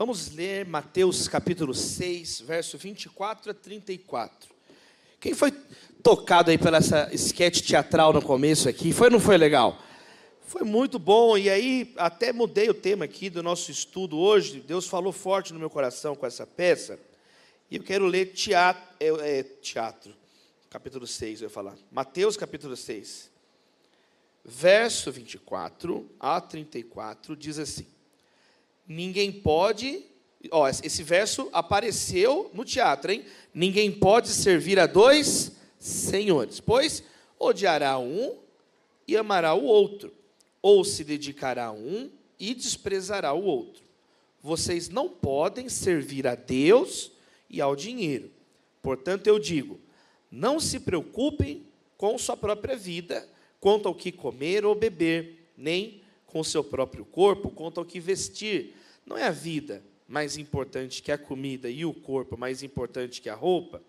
Vamos ler Mateus capítulo 6, verso 24 a 34. Quem foi tocado aí pela essa sketch teatral no começo aqui? Foi ou não foi legal? Foi muito bom, e aí até mudei o tema aqui do nosso estudo hoje. Deus falou forte no meu coração com essa peça. E eu quero ler teatro, é, é, teatro capítulo 6, eu ia falar. Mateus capítulo 6, verso 24 a 34, diz assim: Ninguém pode. Ó, esse verso apareceu no teatro, hein? Ninguém pode servir a dois senhores, pois odiará um e amará o outro, ou se dedicará a um e desprezará o outro. Vocês não podem servir a Deus e ao dinheiro. Portanto, eu digo: não se preocupem com sua própria vida, quanto ao que comer ou beber, nem com seu próprio corpo, quanto ao que vestir. Não é a vida mais importante que a comida e o corpo mais importante que a roupa?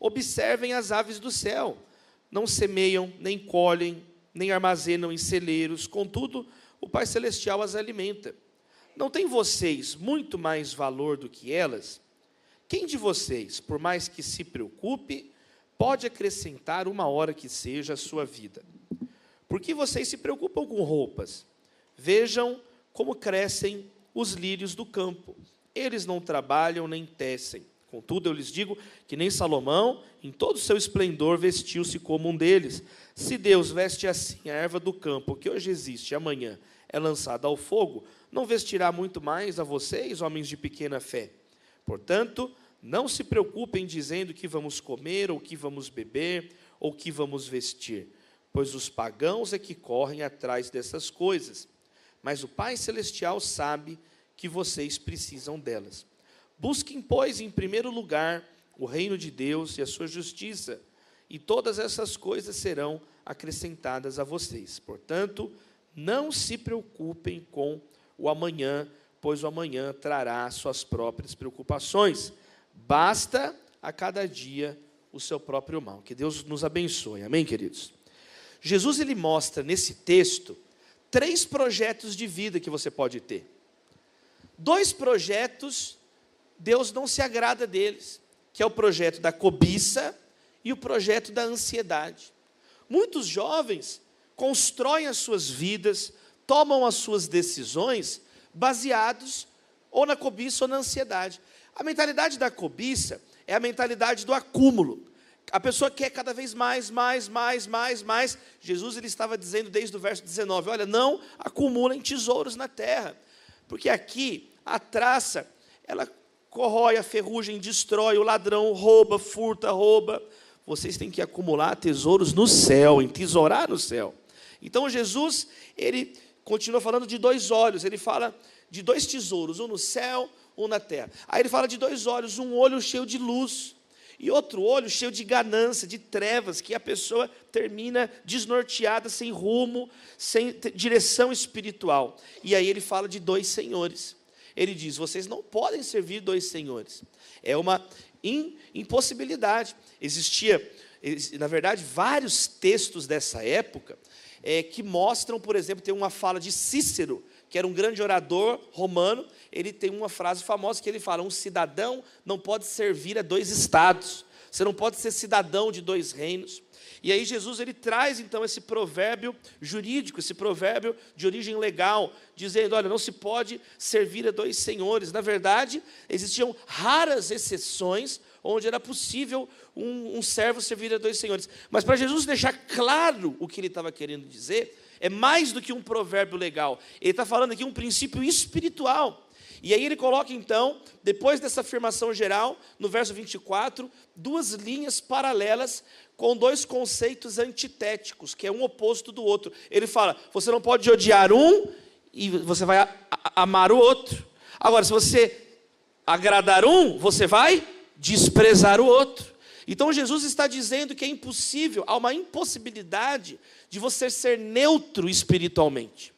Observem as aves do céu. Não semeiam, nem colhem, nem armazenam em celeiros, contudo, o Pai Celestial as alimenta. Não tem vocês muito mais valor do que elas? Quem de vocês, por mais que se preocupe, pode acrescentar uma hora que seja a sua vida? Por que vocês se preocupam com roupas? Vejam como crescem os lírios do campo. Eles não trabalham nem tecem. Contudo, eu lhes digo que nem Salomão, em todo o seu esplendor, vestiu-se como um deles. Se Deus veste assim a erva do campo, que hoje existe e amanhã é lançada ao fogo, não vestirá muito mais a vocês, homens de pequena fé. Portanto, não se preocupem dizendo que vamos comer, ou que vamos beber, ou que vamos vestir, pois os pagãos é que correm atrás dessas coisas mas o Pai Celestial sabe que vocês precisam delas. Busquem, pois, em primeiro lugar o reino de Deus e a sua justiça, e todas essas coisas serão acrescentadas a vocês. Portanto, não se preocupem com o amanhã, pois o amanhã trará suas próprias preocupações. Basta a cada dia o seu próprio mal. Que Deus nos abençoe. Amém, queridos? Jesus ele mostra nesse texto três projetos de vida que você pode ter. Dois projetos, Deus não se agrada deles, que é o projeto da cobiça e o projeto da ansiedade. Muitos jovens constroem as suas vidas, tomam as suas decisões baseados ou na cobiça ou na ansiedade. A mentalidade da cobiça é a mentalidade do acúmulo. A pessoa quer cada vez mais, mais, mais, mais, mais. Jesus ele estava dizendo desde o verso 19: Olha, não acumulem tesouros na terra, porque aqui a traça, ela corrói, a ferrugem destrói, o ladrão rouba, furta, rouba. Vocês têm que acumular tesouros no céu, entesourar no céu. Então Jesus, ele continua falando de dois olhos, ele fala de dois tesouros, um no céu, um na terra. Aí ele fala de dois olhos, um olho cheio de luz e outro olho cheio de ganância, de trevas, que a pessoa termina desnorteada, sem rumo, sem direção espiritual. E aí ele fala de dois senhores. Ele diz: vocês não podem servir dois senhores. É uma impossibilidade. Existia, na verdade, vários textos dessa época é, que mostram, por exemplo, tem uma fala de Cícero, que era um grande orador romano, ele tem uma frase famosa que ele fala: um cidadão não pode servir a dois estados. Você não pode ser cidadão de dois reinos. E aí Jesus ele traz então esse provérbio jurídico, esse provérbio de origem legal, dizendo, olha, não se pode servir a dois senhores. Na verdade, existiam raras exceções onde era possível um, um servo servir a dois senhores. Mas para Jesus deixar claro o que ele estava querendo dizer, é mais do que um provérbio legal. Ele está falando aqui um princípio espiritual. E aí ele coloca então, depois dessa afirmação geral, no verso 24, duas linhas paralelas com dois conceitos antitéticos, que é um oposto do outro. Ele fala: você não pode odiar um e você vai amar o outro. Agora, se você agradar um, você vai desprezar o outro. Então Jesus está dizendo que é impossível, há uma impossibilidade de você ser neutro espiritualmente.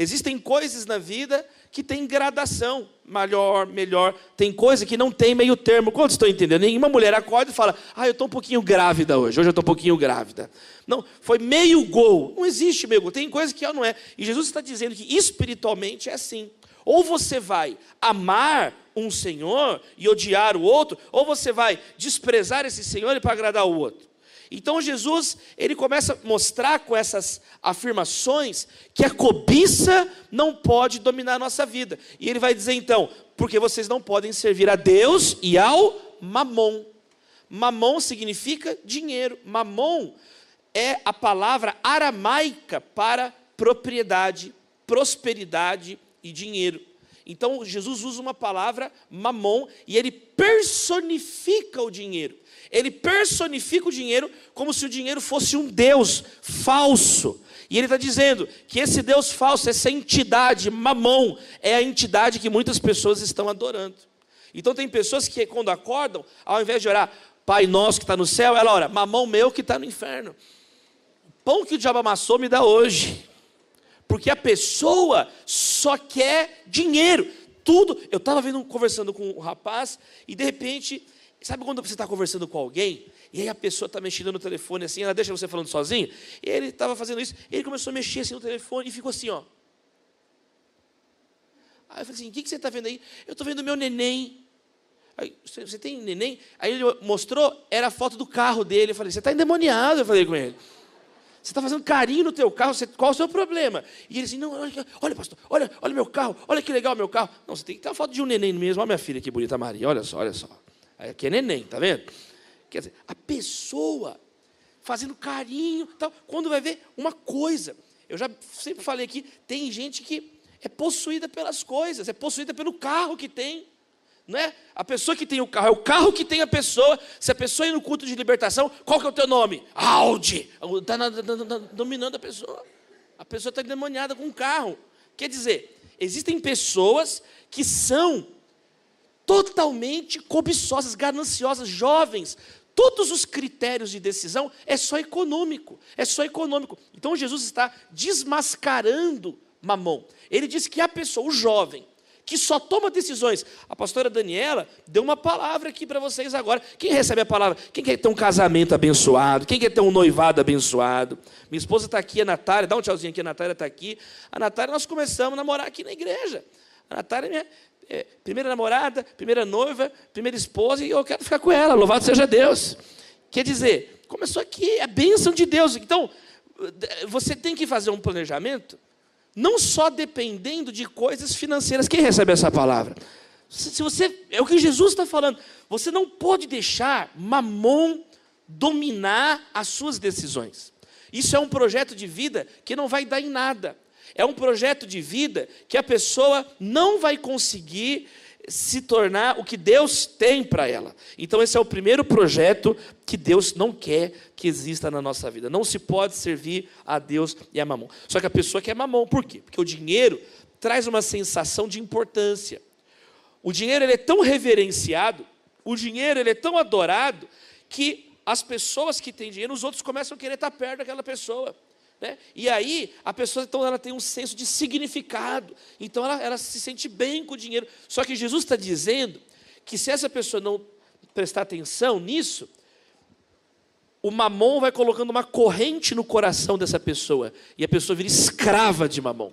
Existem coisas na vida que tem gradação, melhor, melhor. Tem coisa que não tem meio termo. Quantos estão entendendo? Nenhuma mulher acorda e fala, ah, eu estou um pouquinho grávida hoje, hoje eu estou um pouquinho grávida. Não, foi meio gol. Não existe meio gol. Tem coisa que não é. E Jesus está dizendo que espiritualmente é assim. Ou você vai amar um senhor e odiar o outro, ou você vai desprezar esse senhor para agradar o outro. Então Jesus, ele começa a mostrar com essas afirmações que a cobiça não pode dominar a nossa vida. E ele vai dizer então, porque vocês não podem servir a Deus e ao mamon. Mamon significa dinheiro. Mamon é a palavra aramaica para propriedade, prosperidade e dinheiro. Então Jesus usa uma palavra mamon e ele personifica o dinheiro. Ele personifica o dinheiro como se o dinheiro fosse um Deus falso. E ele está dizendo que esse Deus falso, essa entidade, mamon, é a entidade que muitas pessoas estão adorando. Então tem pessoas que quando acordam, ao invés de orar, Pai nosso que está no céu, ela ora, mamão meu que está no inferno. O pão que o diabo amassou me dá hoje. Porque a pessoa só quer dinheiro. Tudo. Eu estava vendo, conversando com um rapaz, e de repente, sabe quando você está conversando com alguém, e aí a pessoa está mexendo no telefone assim, ela deixa você falando sozinho, e ele estava fazendo isso, ele começou a mexer assim no telefone e ficou assim, ó. Aí eu falei assim: o que, que você está vendo aí? Eu estou vendo meu neném. Aí, você tem neném? Aí ele mostrou, era a foto do carro dele. Eu falei, você está endemoniado, eu falei com ele. Você está fazendo carinho no teu carro, você, qual é o seu problema? E ele assim, não, olha, olha, pastor, olha, olha meu carro, olha que legal meu carro. Não, você tem que ter uma foto de um neném mesmo. Olha minha filha, que bonita Maria, olha só, olha só. Aqui é neném, tá vendo? Quer dizer, a pessoa fazendo carinho, tal, quando vai ver uma coisa. Eu já sempre falei aqui, tem gente que é possuída pelas coisas, é possuída pelo carro que tem não é a pessoa que tem o carro, é o carro que tem a pessoa. Se a pessoa ir no culto de libertação, qual que é o teu nome? Audi. Está dominando a pessoa. A pessoa está endemoniada com um carro. Quer dizer, existem pessoas que são totalmente cobiçosas, gananciosas, jovens. Todos os critérios de decisão é só econômico, é só econômico. Então Jesus está desmascarando Mamon. Ele diz que a pessoa, o jovem, que só toma decisões. A pastora Daniela deu uma palavra aqui para vocês agora. Quem recebe a palavra? Quem quer ter um casamento abençoado? Quem quer ter um noivado abençoado? Minha esposa está aqui, a Natália, dá um tchauzinho aqui, a Natália está aqui. A Natália, nós começamos a namorar aqui na igreja. A Natália é minha é, primeira namorada, primeira noiva, primeira esposa, e eu quero ficar com ela, louvado seja Deus. Quer dizer, começou aqui, é bênção de Deus. Então, você tem que fazer um planejamento não só dependendo de coisas financeiras. Quem recebe essa palavra? Se você é o que Jesus está falando, você não pode deixar mamon dominar as suas decisões. Isso é um projeto de vida que não vai dar em nada. É um projeto de vida que a pessoa não vai conseguir se tornar o que Deus tem para ela. Então, esse é o primeiro projeto que Deus não quer que exista na nossa vida. Não se pode servir a Deus e a mamão. Só que a pessoa quer mamão, por quê? Porque o dinheiro traz uma sensação de importância. O dinheiro ele é tão reverenciado, o dinheiro ele é tão adorado, que as pessoas que têm dinheiro, os outros começam a querer estar perto daquela pessoa. Né? E aí, a pessoa então ela tem um senso de significado, então ela, ela se sente bem com o dinheiro. Só que Jesus está dizendo que se essa pessoa não prestar atenção nisso, o mamon vai colocando uma corrente no coração dessa pessoa, e a pessoa vira escrava de mamon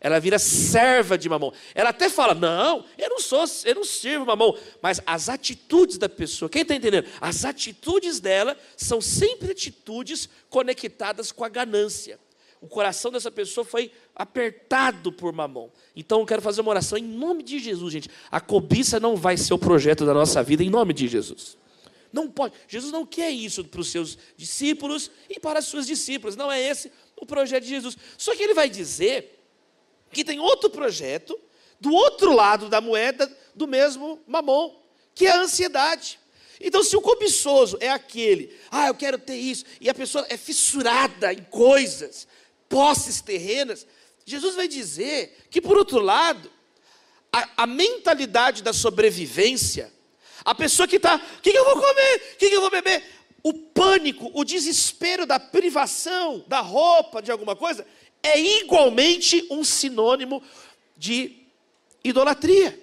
ela vira serva de mamão. Ela até fala: Não, eu não sou, eu não sirvo mamão. Mas as atitudes da pessoa, quem está entendendo? As atitudes dela são sempre atitudes conectadas com a ganância. O coração dessa pessoa foi apertado por mamão. Então eu quero fazer uma oração em nome de Jesus, gente. A cobiça não vai ser o projeto da nossa vida em nome de Jesus. Não pode. Jesus não quer isso para os seus discípulos e para as suas discípulas. Não é esse o projeto de Jesus. Só que ele vai dizer que tem outro projeto do outro lado da moeda do mesmo mamon, que é a ansiedade. Então, se o cobiçoso é aquele, ah, eu quero ter isso, e a pessoa é fissurada em coisas, posses terrenas, Jesus vai dizer que, por outro lado, a, a mentalidade da sobrevivência, a pessoa que está, o que, que eu vou comer? O que, que eu vou beber? O pânico, o desespero da privação, da roupa, de alguma coisa, é igualmente um sinônimo de idolatria.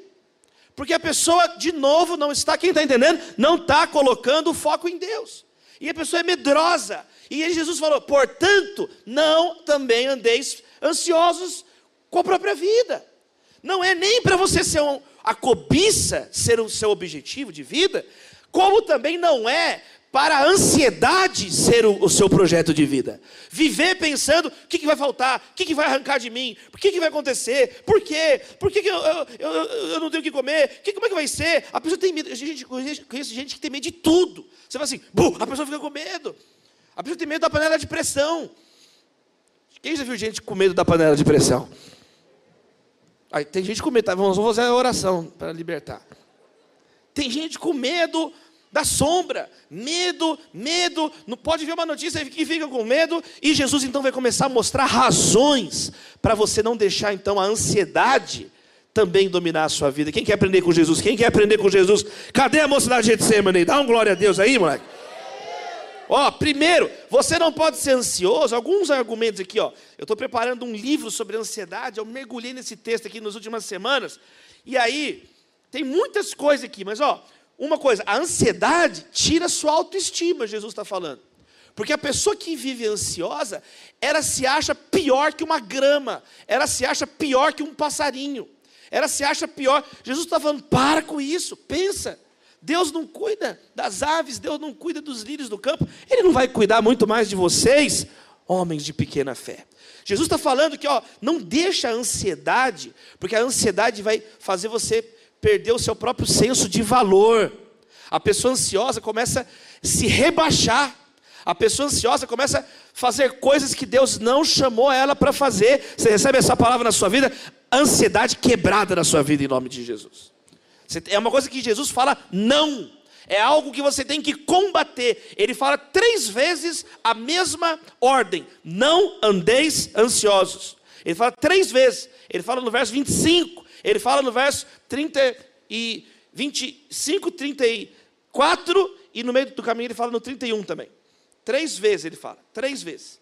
Porque a pessoa, de novo, não está, quem está entendendo? Não está colocando o foco em Deus. E a pessoa é medrosa. E Jesus falou: portanto, não também andeis ansiosos com a própria vida. não é nem para você ser um, a cobiça ser o seu objetivo de vida, como também não é para a ansiedade ser o, o, seu projeto de vida. Viver pensando: o que, que vai faltar? O que, que vai arrancar de mim? O que, que vai acontecer? Por quê? Por que, que eu, eu, eu, eu, não tenho o que comer? Que, como é que vai ser? A pessoa tem medo. A gente conhece gente que tem medo de tudo. Você fala assim: a pessoa fica com medo. A pessoa tem medo da panela de pressão. Quem já viu gente com medo da panela de pressão? Aí, tem gente com medo, tá? vamos fazer a oração para libertar. Tem gente com medo da sombra, medo, medo, não pode ver uma notícia que fica com medo, e Jesus então vai começar a mostrar razões para você não deixar então a ansiedade também dominar a sua vida. Quem quer aprender com Jesus? Quem quer aprender com Jesus? Cadê a mocidade de Getsemane? Dá um glória a Deus aí, moleque. Ó, primeiro, você não pode ser ansioso. Alguns argumentos aqui, ó. Eu estou preparando um livro sobre ansiedade. Eu mergulhei nesse texto aqui nas últimas semanas. E aí, tem muitas coisas aqui, mas ó, uma coisa, a ansiedade tira sua autoestima, Jesus está falando. Porque a pessoa que vive ansiosa, ela se acha pior que uma grama, ela se acha pior que um passarinho, ela se acha pior. Jesus está falando, para com isso, pensa. Deus não cuida das aves, Deus não cuida dos lírios do campo, Ele não vai cuidar muito mais de vocês, homens de pequena fé. Jesus está falando que ó, não deixa a ansiedade, porque a ansiedade vai fazer você perder o seu próprio senso de valor. A pessoa ansiosa começa a se rebaixar. A pessoa ansiosa começa a fazer coisas que Deus não chamou ela para fazer. Você recebe essa palavra na sua vida? Ansiedade quebrada na sua vida em nome de Jesus. É uma coisa que Jesus fala não. É algo que você tem que combater. Ele fala três vezes a mesma ordem: não andeis ansiosos. Ele fala três vezes. Ele fala no verso 25, ele fala no verso 30 e 25, 34 e no meio do caminho ele fala no 31 também. Três vezes ele fala, três vezes.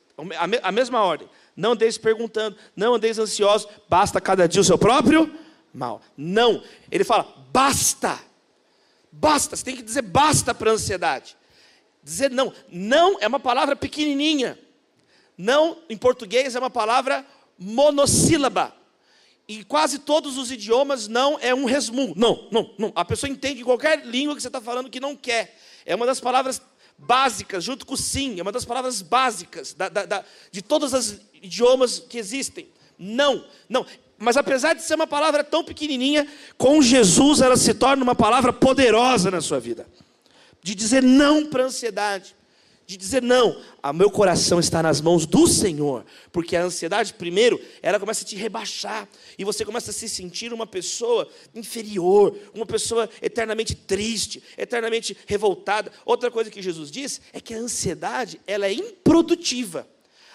A mesma ordem. Não andeis perguntando, não andeis ansiosos, basta cada dia o seu próprio mal. Não. Ele fala, basta. Basta. Você tem que dizer basta para a ansiedade. Dizer não. Não é uma palavra pequenininha. Não, em português, é uma palavra monossílaba. Em quase todos os idiomas, não é um resmungo. Não, não, não. A pessoa entende qualquer língua que você está falando que não quer. É uma das palavras básicas, junto com sim, é uma das palavras básicas da, da, da, de todos os idiomas que existem. Não, não. Mas apesar de ser uma palavra tão pequenininha, com Jesus ela se torna uma palavra poderosa na sua vida. De dizer não para a ansiedade. De dizer não, a meu coração está nas mãos do Senhor. Porque a ansiedade, primeiro, ela começa a te rebaixar. E você começa a se sentir uma pessoa inferior, uma pessoa eternamente triste, eternamente revoltada. Outra coisa que Jesus diz é que a ansiedade, ela é improdutiva.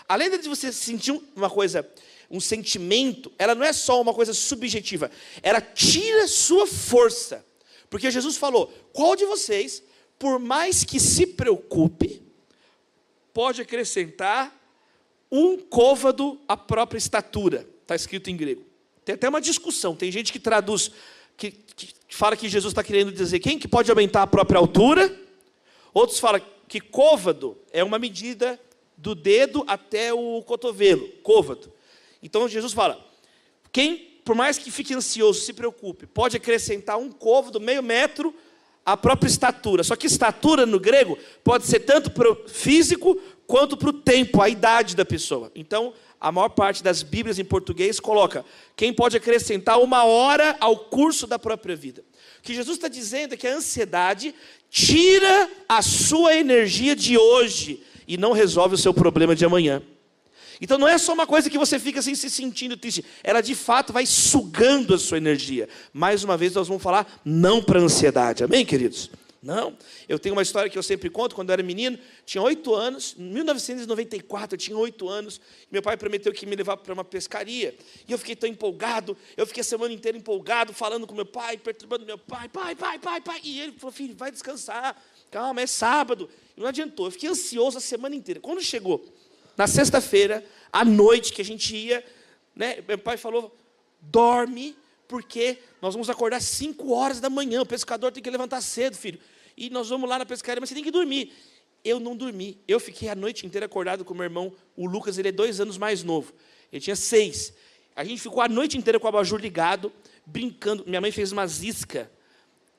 Além de você sentir uma coisa um sentimento, ela não é só uma coisa subjetiva, ela tira sua força. Porque Jesus falou: qual de vocês, por mais que se preocupe, pode acrescentar um côvado à própria estatura? Está escrito em grego. Tem até uma discussão, tem gente que traduz, que, que fala que Jesus está querendo dizer quem que pode aumentar a própria altura, outros falam que côvado é uma medida do dedo até o cotovelo, côvado. Então Jesus fala: quem, por mais que fique ansioso, se preocupe, pode acrescentar um côvado, meio metro, à própria estatura. Só que estatura no grego pode ser tanto para o físico quanto para o tempo, a idade da pessoa. Então, a maior parte das Bíblias em português coloca quem pode acrescentar uma hora ao curso da própria vida. O que Jesus está dizendo é que a ansiedade tira a sua energia de hoje e não resolve o seu problema de amanhã. Então não é só uma coisa que você fica assim se sentindo triste, ela de fato vai sugando a sua energia. Mais uma vez nós vamos falar não para ansiedade, amém, queridos? Não, eu tenho uma história que eu sempre conto, quando eu era menino, tinha oito anos, em 1994 eu tinha oito anos, meu pai prometeu que me levar para uma pescaria, e eu fiquei tão empolgado, eu fiquei a semana inteira empolgado, falando com meu pai, perturbando meu pai, pai, pai, pai, pai, e ele falou, filho, vai descansar, calma, é sábado, e não adiantou, eu fiquei ansioso a semana inteira, quando chegou na sexta-feira, à noite que a gente ia, né, meu pai falou: dorme, porque nós vamos acordar 5 horas da manhã. O pescador tem que levantar cedo, filho. E nós vamos lá na pescaria, mas você tem que dormir. Eu não dormi. Eu fiquei a noite inteira acordado com meu irmão. O Lucas, ele é dois anos mais novo. Ele tinha seis. A gente ficou a noite inteira com o abajur ligado, brincando. Minha mãe fez umas iscas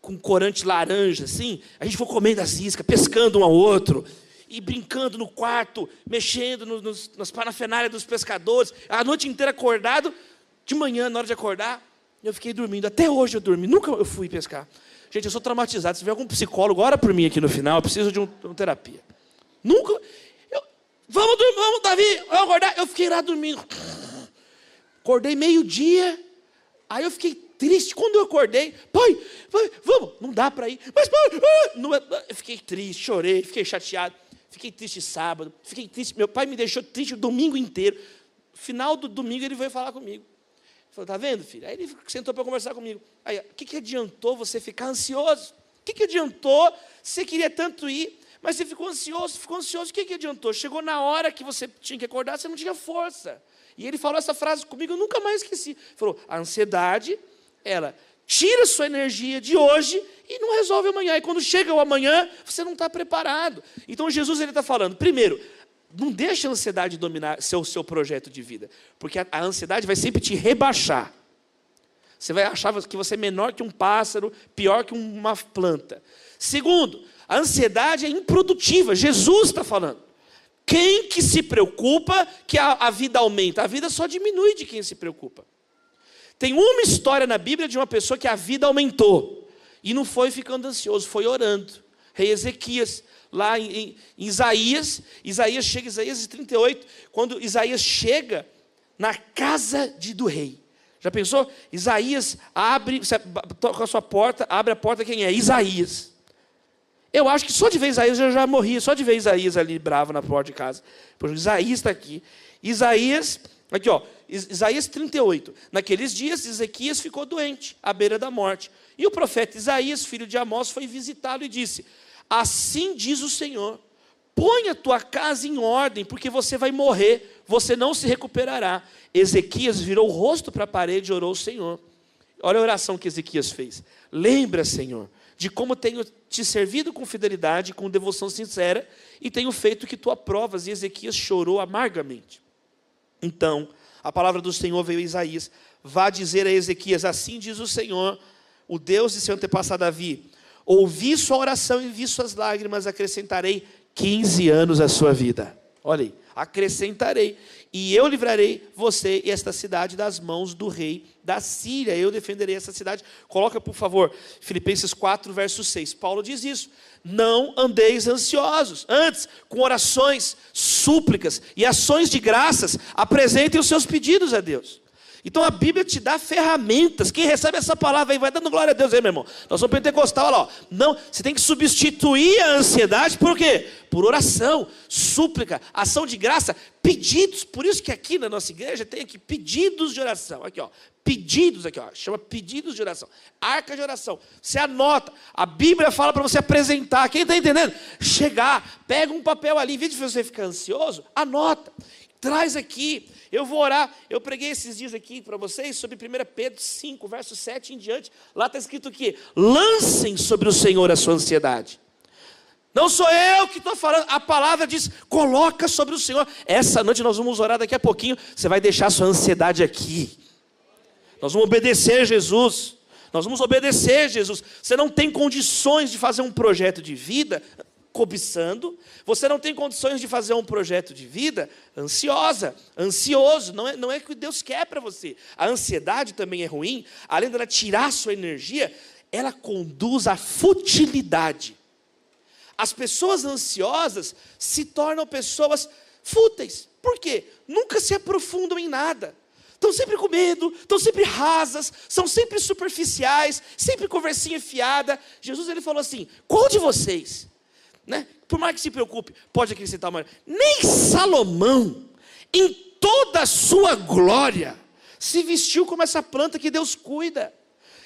com corante laranja, assim. A gente foi comendo as iscas, pescando um ao outro. E brincando no quarto, mexendo no, nos, nas parafenálias dos pescadores. A noite inteira acordado. De manhã, na hora de acordar, eu fiquei dormindo. Até hoje eu dormi. Nunca eu fui pescar. Gente, eu sou traumatizado. Se tiver algum psicólogo, ora por mim aqui no final. Eu preciso de, um, de uma terapia. Nunca. Eu, vamos dormir, vamos, Davi. Vamos acordar. Eu fiquei lá dormindo. Acordei meio-dia. Aí eu fiquei triste. Quando eu acordei, pai, pai vamos, não dá para ir. Mas, pai, ah, não, é, eu fiquei triste, chorei, fiquei chateado. Fiquei triste sábado, fiquei triste. Meu pai me deixou triste o domingo inteiro. Final do domingo ele veio falar comigo. Ele falou, tá vendo, filho? Aí ele sentou para conversar comigo. Aí, o que, que adiantou você ficar ansioso? O que, que adiantou? Você queria tanto ir, mas você ficou ansioso, ficou ansioso. O que, que adiantou? Chegou na hora que você tinha que acordar, você não tinha força. E ele falou essa frase comigo, eu nunca mais esqueci. Ele falou: a ansiedade ela tira sua energia de hoje e não resolve amanhã. E quando chega o amanhã, você não está preparado. Então Jesus ele está falando, primeiro, não deixe a ansiedade dominar seu, seu projeto de vida, porque a, a ansiedade vai sempre te rebaixar. Você vai achar que você é menor que um pássaro, pior que uma planta. Segundo, a ansiedade é improdutiva. Jesus está falando. Quem que se preocupa que a, a vida aumenta? A vida só diminui de quem se preocupa. Tem uma história na Bíblia de uma pessoa que a vida aumentou. E não foi ficando ansioso, foi orando. Rei Ezequias, lá em, em, Isaías, Isaías chega, Isaías 38, quando Isaías chega na casa de, do rei. Já pensou? Isaías abre, toca a sua porta, abre a porta, quem é? Isaías. Eu acho que só de ver Isaías eu já morria, só de ver Isaías ali bravo na porta de casa. Isaías está aqui. Isaías Aqui, ó, Isaías 38. Naqueles dias, Ezequias ficou doente, à beira da morte. E o profeta Isaías, filho de Amós, foi visitá-lo e disse: Assim diz o Senhor: Põe a tua casa em ordem, porque você vai morrer, você não se recuperará. Ezequias virou o rosto para a parede e orou ao Senhor. Olha a oração que Ezequias fez. Lembra, Senhor, de como tenho te servido com fidelidade, com devoção sincera, e tenho feito que tu aprovas. E Ezequias chorou amargamente. Então, a palavra do Senhor veio a Isaías: Vá dizer a Ezequias: Assim diz o Senhor, o Deus de seu antepassado Davi: Ouvi sua oração e vi suas lágrimas, acrescentarei 15 anos à sua vida. Olha aí, acrescentarei. E eu livrarei você e esta cidade das mãos do rei da Síria. Eu defenderei essa cidade. Coloca, por favor, Filipenses 4, verso 6. Paulo diz isso. Não andeis ansiosos. Antes, com orações, súplicas e ações de graças, apresentem os seus pedidos a Deus. Então a Bíblia te dá ferramentas. Quem recebe essa palavra aí vai dando glória a Deus aí, meu irmão. Nós somos pentecostal, olha lá. Não, você tem que substituir a ansiedade por quê? Por oração, súplica, ação de graça, pedidos. Por isso que aqui na nossa igreja tem aqui pedidos de oração. Aqui, ó. Pedidos aqui, ó. Chama pedidos de oração. Arca de oração. Você anota. A Bíblia fala para você apresentar. Quem está entendendo? Chegar, pega um papel ali, em vez de você ficar ansioso, anota. Traz aqui. Eu vou orar. Eu preguei esses dias aqui para vocês sobre 1 Pedro 5, verso 7 em diante. Lá está escrito que lancem sobre o Senhor a sua ansiedade. Não sou eu que estou falando, a palavra diz: coloca sobre o Senhor. Essa noite nós vamos orar daqui a pouquinho. Você vai deixar a sua ansiedade aqui. Nós vamos obedecer Jesus. Nós vamos obedecer Jesus. Você não tem condições de fazer um projeto de vida cobiçando, você não tem condições de fazer um projeto de vida ansiosa, ansioso, não é, não é o que Deus quer para você. A ansiedade também é ruim, além dela tirar sua energia, ela conduz à futilidade. As pessoas ansiosas se tornam pessoas fúteis. Por quê? Nunca se aprofundam em nada. Estão sempre com medo, estão sempre rasas, são sempre superficiais, sempre conversinha fiada. Jesus ele falou assim: qual de vocês né? Por mais que se preocupe, pode acrescentar uma. Nem Salomão, em toda a sua glória, se vestiu como essa planta que Deus cuida.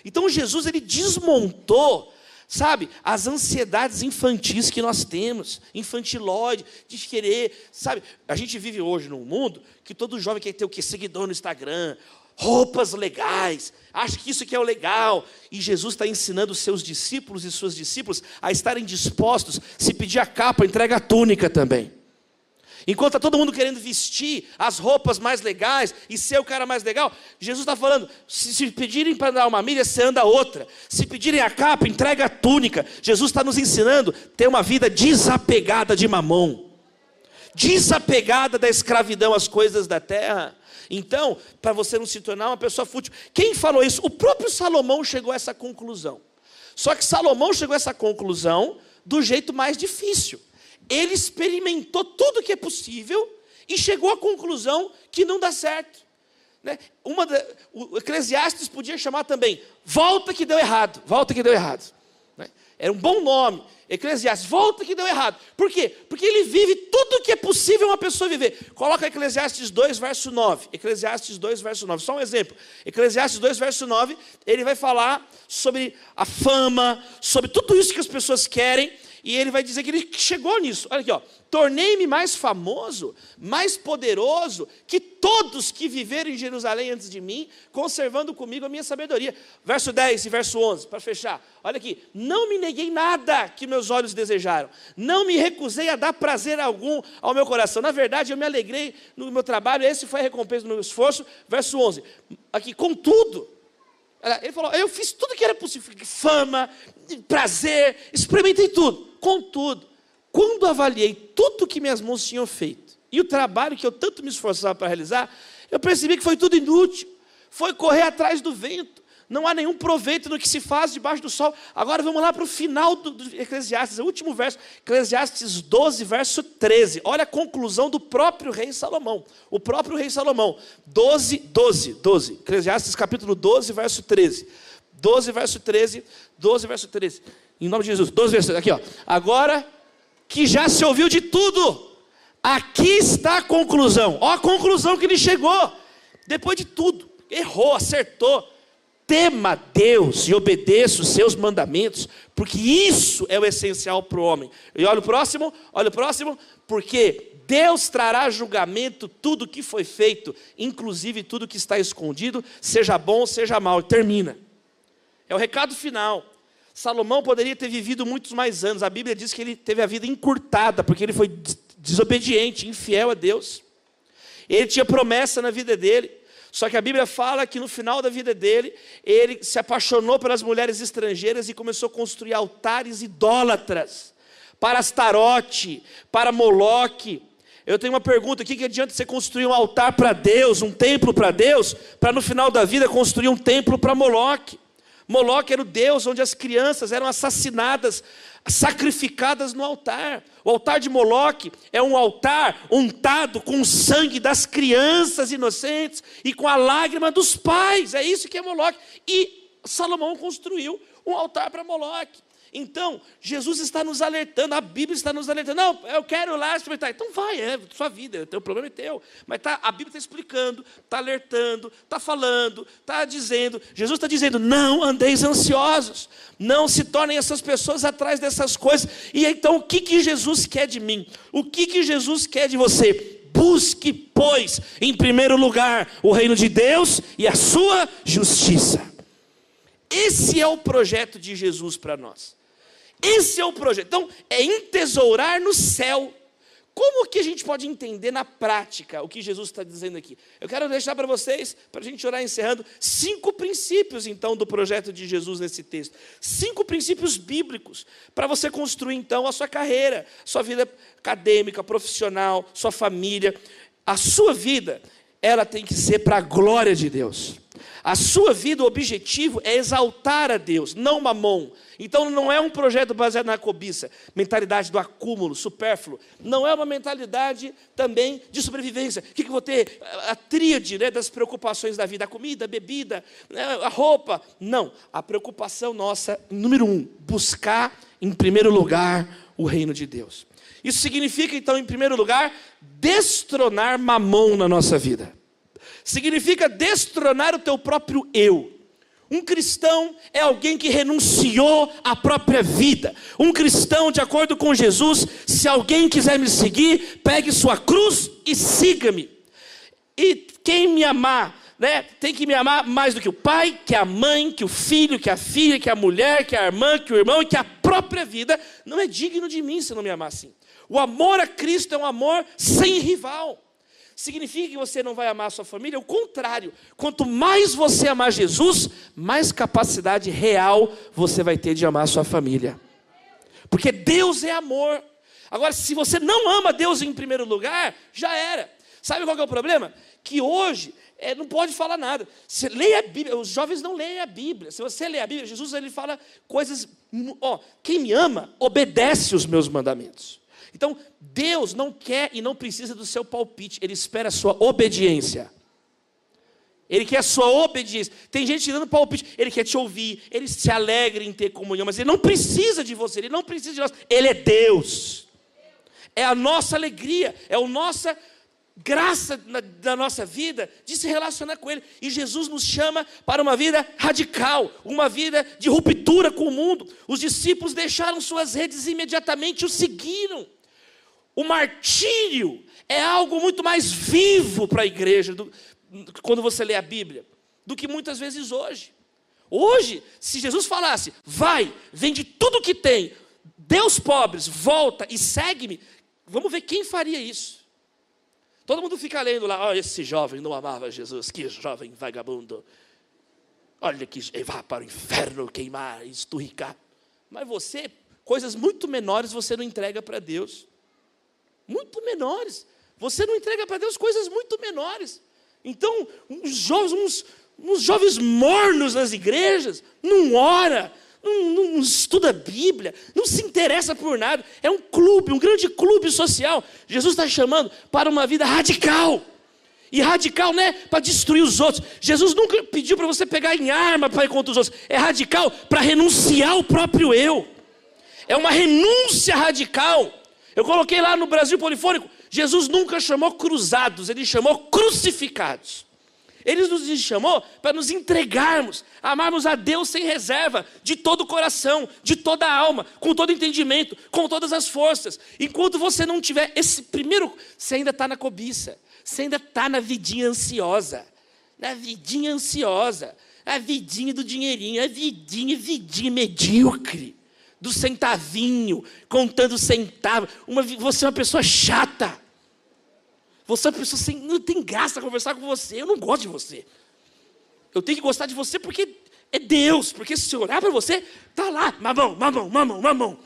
Então Jesus ele desmontou, sabe, as ansiedades infantis que nós temos, infantilóide, de querer, sabe? A gente vive hoje num mundo que todo jovem quer ter o que seguidor no Instagram, roupas legais, acha que isso aqui é o legal. E Jesus está ensinando seus discípulos e suas discípulas a estarem dispostos, se pedir a capa, entrega a túnica também. Enquanto está todo mundo querendo vestir as roupas mais legais e ser o cara mais legal, Jesus está falando: se, se pedirem para dar uma milha, você anda outra. Se pedirem a capa, entrega a túnica. Jesus está nos ensinando a ter uma vida desapegada de mamão, desapegada da escravidão às coisas da terra. Então, para você não se tornar uma pessoa fútil. Quem falou isso? O próprio Salomão chegou a essa conclusão. Só que Salomão chegou a essa conclusão do jeito mais difícil ele experimentou tudo que é possível e chegou à conclusão que não dá certo. Né? Uma da, o Eclesiastes podia chamar também, volta que deu errado, volta que deu errado. Era um bom nome, Eclesiastes, volta que deu errado. Por quê? Porque ele vive tudo que é possível uma pessoa viver. Coloca Eclesiastes 2, verso 9. Eclesiastes 2, verso 9. Só um exemplo. Eclesiastes 2, verso 9, ele vai falar sobre a fama, sobre tudo isso que as pessoas querem e ele vai dizer que ele chegou nisso. Olha aqui, ó. Tornei-me mais famoso, mais poderoso que todos que viveram em Jerusalém antes de mim, conservando comigo a minha sabedoria. Verso 10 e verso 11, para fechar. Olha aqui. Não me neguei nada que meus olhos desejaram. Não me recusei a dar prazer algum ao meu coração. Na verdade, eu me alegrei no meu trabalho. Esse foi a recompensa do meu esforço. Verso 11. Aqui, contudo. Ele falou: Eu fiz tudo que era possível, fama, prazer, experimentei tudo. Contudo, quando avaliei tudo que minhas mãos tinham feito e o trabalho que eu tanto me esforçava para realizar, eu percebi que foi tudo inútil. Foi correr atrás do vento. Não há nenhum proveito no que se faz debaixo do sol. Agora vamos lá para o final do, do Eclesiastes, o último verso, Eclesiastes 12, verso 13. Olha a conclusão do próprio rei Salomão. O próprio rei Salomão. 12, 12, 12. Eclesiastes capítulo 12, verso 13. 12, verso 13. 12, verso 13. Em nome de Jesus. 12 versos. Aqui, ó. Agora que já se ouviu de tudo, aqui está a conclusão. Ó a conclusão que ele chegou. Depois de tudo. Errou, acertou. Tema Deus e obedeça os seus mandamentos, porque isso é o essencial para o homem. E olha o próximo, olha o próximo, porque Deus trará julgamento tudo que foi feito, inclusive tudo que está escondido, seja bom, seja mal. Termina. É o recado final. Salomão poderia ter vivido muitos mais anos. A Bíblia diz que ele teve a vida encurtada, porque ele foi desobediente, infiel a Deus. Ele tinha promessa na vida dele. Só que a Bíblia fala que no final da vida dele, ele se apaixonou pelas mulheres estrangeiras e começou a construir altares idólatras para Astarote, para Moloque. Eu tenho uma pergunta: o que, que adianta você construir um altar para Deus, um templo para Deus, para no final da vida construir um templo para Moloque? Moloque era o Deus onde as crianças eram assassinadas, sacrificadas no altar. O altar de Moloque é um altar untado com o sangue das crianças inocentes e com a lágrima dos pais. É isso que é Moloque. E Salomão construiu um altar para Moloque. Então, Jesus está nos alertando, a Bíblia está nos alertando. Não, eu quero lá experimentar. Então vai, é sua vida, o problema é teu. Mas tá, a Bíblia está explicando, está alertando, está falando, está dizendo. Jesus está dizendo: não andeis ansiosos, não se tornem essas pessoas atrás dessas coisas. E então, o que, que Jesus quer de mim? O que, que Jesus quer de você? Busque, pois, em primeiro lugar, o reino de Deus e a sua justiça. Esse é o projeto de Jesus para nós. Esse é o projeto. Então, é entesourar no céu. Como que a gente pode entender na prática o que Jesus está dizendo aqui? Eu quero deixar para vocês, para a gente orar encerrando, cinco princípios, então, do projeto de Jesus nesse texto. Cinco princípios bíblicos para você construir, então, a sua carreira, sua vida acadêmica, profissional, sua família. A sua vida, ela tem que ser para a glória de Deus. A sua vida, o objetivo é exaltar a Deus, não mamon. Então não é um projeto baseado na cobiça, mentalidade do acúmulo, supérfluo. Não é uma mentalidade também de sobrevivência. O que, que eu vou ter? A tríade né, das preocupações da vida, a comida, a bebida, né, a roupa. Não. A preocupação nossa, número um, buscar em primeiro lugar o reino de Deus. Isso significa, então, em primeiro lugar, destronar mamão na nossa vida significa destronar o teu próprio eu. Um cristão é alguém que renunciou à própria vida. Um cristão, de acordo com Jesus, se alguém quiser me seguir, pegue sua cruz e siga-me. E quem me amar, né, tem que me amar mais do que o pai, que a mãe, que o filho, que a filha, que a mulher, que a irmã, que o irmão e que a própria vida, não é digno de mim se não me amar assim. O amor a Cristo é um amor sem rival. Significa que você não vai amar a sua família? O contrário. Quanto mais você amar Jesus, mais capacidade real você vai ter de amar a sua família. Porque Deus é amor. Agora, se você não ama Deus em primeiro lugar, já era. Sabe qual é o problema? Que hoje é, não pode falar nada. Você lê a Bíblia, os jovens não leem a Bíblia. Se você lê a Bíblia, Jesus ele fala coisas. Ó, quem me ama, obedece os meus mandamentos. Então, Deus não quer e não precisa do seu palpite, Ele espera a sua obediência. Ele quer a sua obediência. Tem gente dando palpite, ele quer te ouvir, ele se alegra em ter comunhão, mas ele não precisa de você, ele não precisa de nós. Ele é Deus. É a nossa alegria, é a nossa graça na, da nossa vida de se relacionar com Ele. E Jesus nos chama para uma vida radical, uma vida de ruptura com o mundo. Os discípulos deixaram suas redes e imediatamente o seguiram. O martírio é algo muito mais vivo para a igreja, do, quando você lê a Bíblia, do que muitas vezes hoje. Hoje, se Jesus falasse, vai, vende tudo que tem, dê os pobres, volta e segue-me, vamos ver quem faria isso. Todo mundo fica lendo lá, oh, esse jovem não amava Jesus, que jovem vagabundo. Olha que vá para o inferno queimar, esturricar. Mas você, coisas muito menores você não entrega para Deus muito menores. Você não entrega para Deus coisas muito menores. Então, uns jovens, uns, uns jovens mornos nas igrejas, não ora, não, não, estuda a Bíblia, não se interessa por nada. É um clube, um grande clube social. Jesus está chamando para uma vida radical. E radical não é para destruir os outros. Jesus nunca pediu para você pegar em arma para ir contra os outros. É radical para renunciar ao próprio eu. É uma renúncia radical. Eu coloquei lá no Brasil Polifônico, Jesus nunca chamou cruzados, ele chamou crucificados. Ele nos chamou para nos entregarmos, amarmos a Deus sem reserva, de todo o coração, de toda a alma, com todo entendimento, com todas as forças. Enquanto você não tiver esse primeiro, você ainda está na cobiça, você ainda está na vidinha ansiosa, na vidinha ansiosa, a vidinha do dinheirinho, a vidinha, vidinha medíocre do centavinho, contando centavos. Uma, você é uma pessoa chata. Você é uma pessoa sem. Não tem graça conversar com você. Eu não gosto de você. Eu tenho que gostar de você porque é Deus. Porque se eu olhar para você, tá lá, mamão, mamão, mamão, mamão.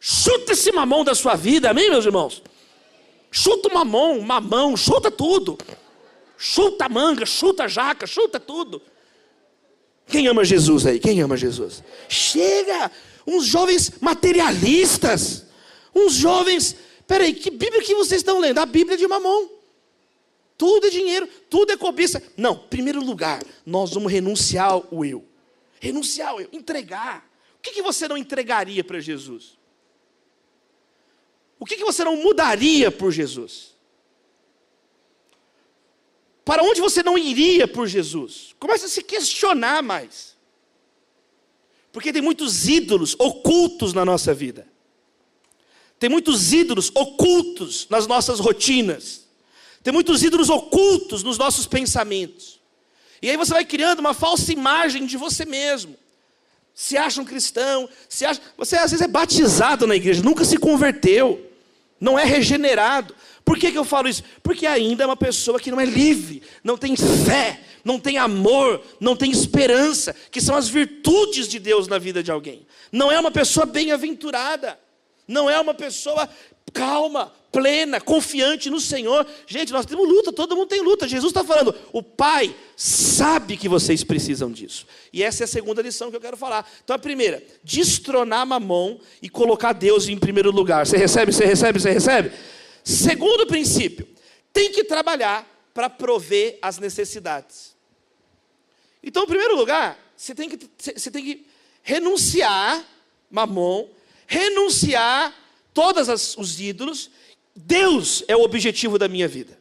Chuta esse mamão da sua vida, amém, meus irmãos? Chuta o mamão, mamão, chuta tudo. Chuta a manga, chuta a jaca, chuta tudo. Quem ama Jesus aí? Quem ama Jesus? Chega! Uns jovens materialistas, uns jovens. Peraí, que Bíblia que vocês estão lendo? A Bíblia de Mamon. Tudo é dinheiro, tudo é cobiça. Não, primeiro lugar, nós vamos renunciar ao eu. Renunciar ao eu, entregar. O que, que você não entregaria para Jesus? O que, que você não mudaria por Jesus? Para onde você não iria por Jesus? Começa a se questionar mais. Porque tem muitos ídolos ocultos na nossa vida. Tem muitos ídolos ocultos nas nossas rotinas. Tem muitos ídolos ocultos nos nossos pensamentos. E aí você vai criando uma falsa imagem de você mesmo. Se acha um cristão, se acha, você às vezes é batizado na igreja, nunca se converteu, não é regenerado. Por que, que eu falo isso? Porque ainda é uma pessoa que não é livre, não tem fé, não tem amor, não tem esperança, que são as virtudes de Deus na vida de alguém. Não é uma pessoa bem-aventurada, não é uma pessoa calma, plena, confiante no Senhor. Gente, nós temos luta, todo mundo tem luta. Jesus está falando, o Pai sabe que vocês precisam disso. E essa é a segunda lição que eu quero falar. Então, a primeira, destronar mamão e colocar Deus em primeiro lugar. Você recebe, você recebe, você recebe? Segundo princípio, tem que trabalhar para prover as necessidades. Então, em primeiro lugar, você tem que, você tem que renunciar, mamon, renunciar todos os ídolos. Deus é o objetivo da minha vida.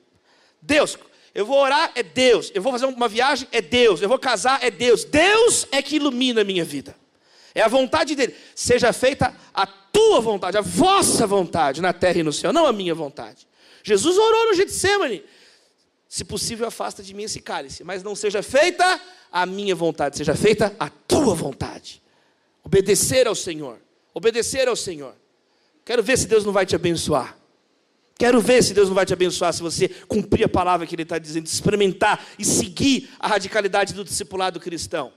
Deus, eu vou orar, é Deus. Eu vou fazer uma viagem, é Deus. Eu vou casar, é Deus. Deus é que ilumina a minha vida. É a vontade dele. Seja feita a tua vontade, a vossa vontade na terra e no céu, não a minha vontade. Jesus orou no Getsemane. Se possível, afasta de mim esse cálice, mas não seja feita a minha vontade, seja feita a tua vontade. Obedecer ao Senhor, Obedecer ao Senhor. Quero ver se Deus não vai te abençoar. Quero ver se Deus não vai te abençoar se você cumprir a palavra que Ele está dizendo, experimentar e seguir a radicalidade do discipulado cristão.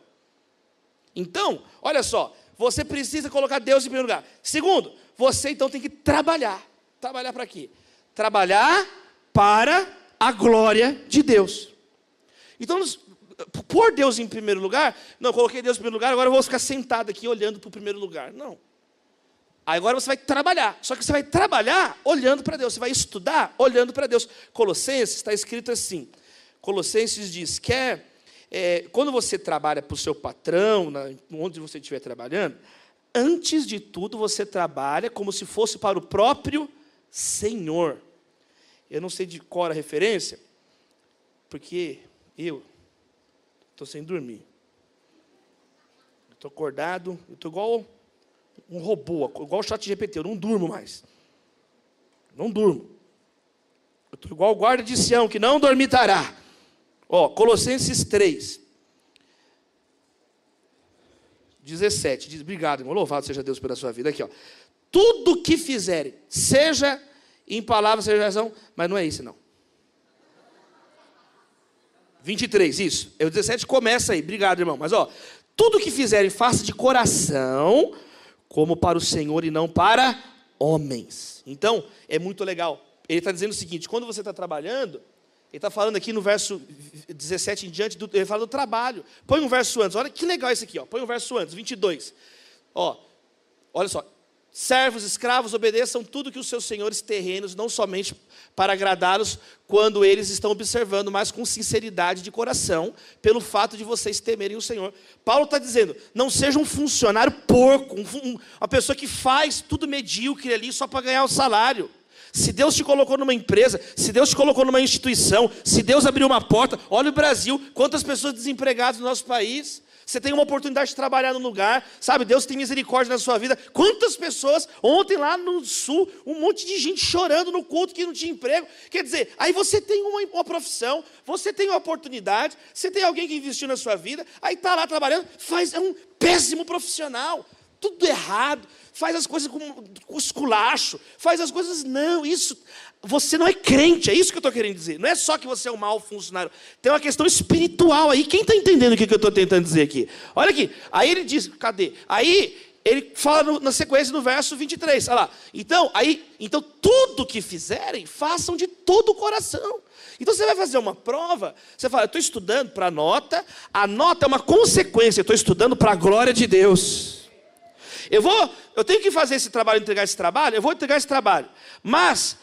Então, olha só, você precisa colocar Deus em primeiro lugar. Segundo, você então tem que trabalhar. Trabalhar para quê? Trabalhar para a glória de Deus. Então, pôr Deus em primeiro lugar, não, coloquei Deus em primeiro lugar, agora eu vou ficar sentado aqui olhando para o primeiro lugar. Não. Agora você vai trabalhar. Só que você vai trabalhar olhando para Deus. Você vai estudar olhando para Deus. Colossenses está escrito assim. Colossenses diz: quer é, quando você trabalha para o seu patrão, na, onde você estiver trabalhando, antes de tudo você trabalha como se fosse para o próprio Senhor. Eu não sei de qual a referência, porque eu estou sem dormir. Estou acordado, estou igual um robô, igual o chat GPT, eu não durmo mais. Não durmo. Eu estou igual o guarda de Sião, que não dormitará. Ó, Colossenses 3. 17. Diz, obrigado, irmão. Louvado seja Deus pela sua vida. Aqui, ó. Tudo que fizerem, seja em palavras, ação, mas não é isso, não. 23, isso. É o 17 começa aí. Obrigado, irmão. Mas, ó, tudo que fizerem, faça de coração, como para o Senhor e não para homens. Então, é muito legal. Ele está dizendo o seguinte: quando você está trabalhando, ele está falando aqui no verso 17 em diante, do, ele fala do trabalho. Põe um verso antes, olha que legal isso aqui, ó. põe um verso antes, 22. Ó, olha só, Servos, escravos, obedeçam tudo que os seus senhores terrenos, não somente para agradá-los quando eles estão observando, mas com sinceridade de coração, pelo fato de vocês temerem o Senhor. Paulo está dizendo: não seja um funcionário porco, um, uma pessoa que faz tudo medíocre ali só para ganhar o salário. Se Deus te colocou numa empresa, se Deus te colocou numa instituição, se Deus abriu uma porta, olha o Brasil, quantas pessoas desempregadas no nosso país. Você tem uma oportunidade de trabalhar no lugar, sabe? Deus tem misericórdia na sua vida. Quantas pessoas, ontem lá no sul, um monte de gente chorando no culto que não tinha emprego. Quer dizer, aí você tem uma, uma profissão, você tem uma oportunidade, você tem alguém que investiu na sua vida, aí está lá trabalhando, faz, é um péssimo profissional, tudo errado, faz as coisas com, com esculacho, faz as coisas. Não, isso você não é crente, é isso que eu estou querendo dizer. Não é só que você é um mau funcionário. Tem uma questão espiritual aí. Quem está entendendo o que eu estou tentando dizer aqui? Olha aqui. Aí ele diz, cadê? Aí ele fala no, na sequência no verso 23. Olha lá. Então, aí, então tudo que fizerem, façam de todo o coração. Então você vai fazer uma prova, você fala, eu estou estudando para a nota, a nota é uma consequência, eu estou estudando para a glória de Deus. Eu vou, eu tenho que fazer esse trabalho, entregar esse trabalho, eu vou entregar esse trabalho. Mas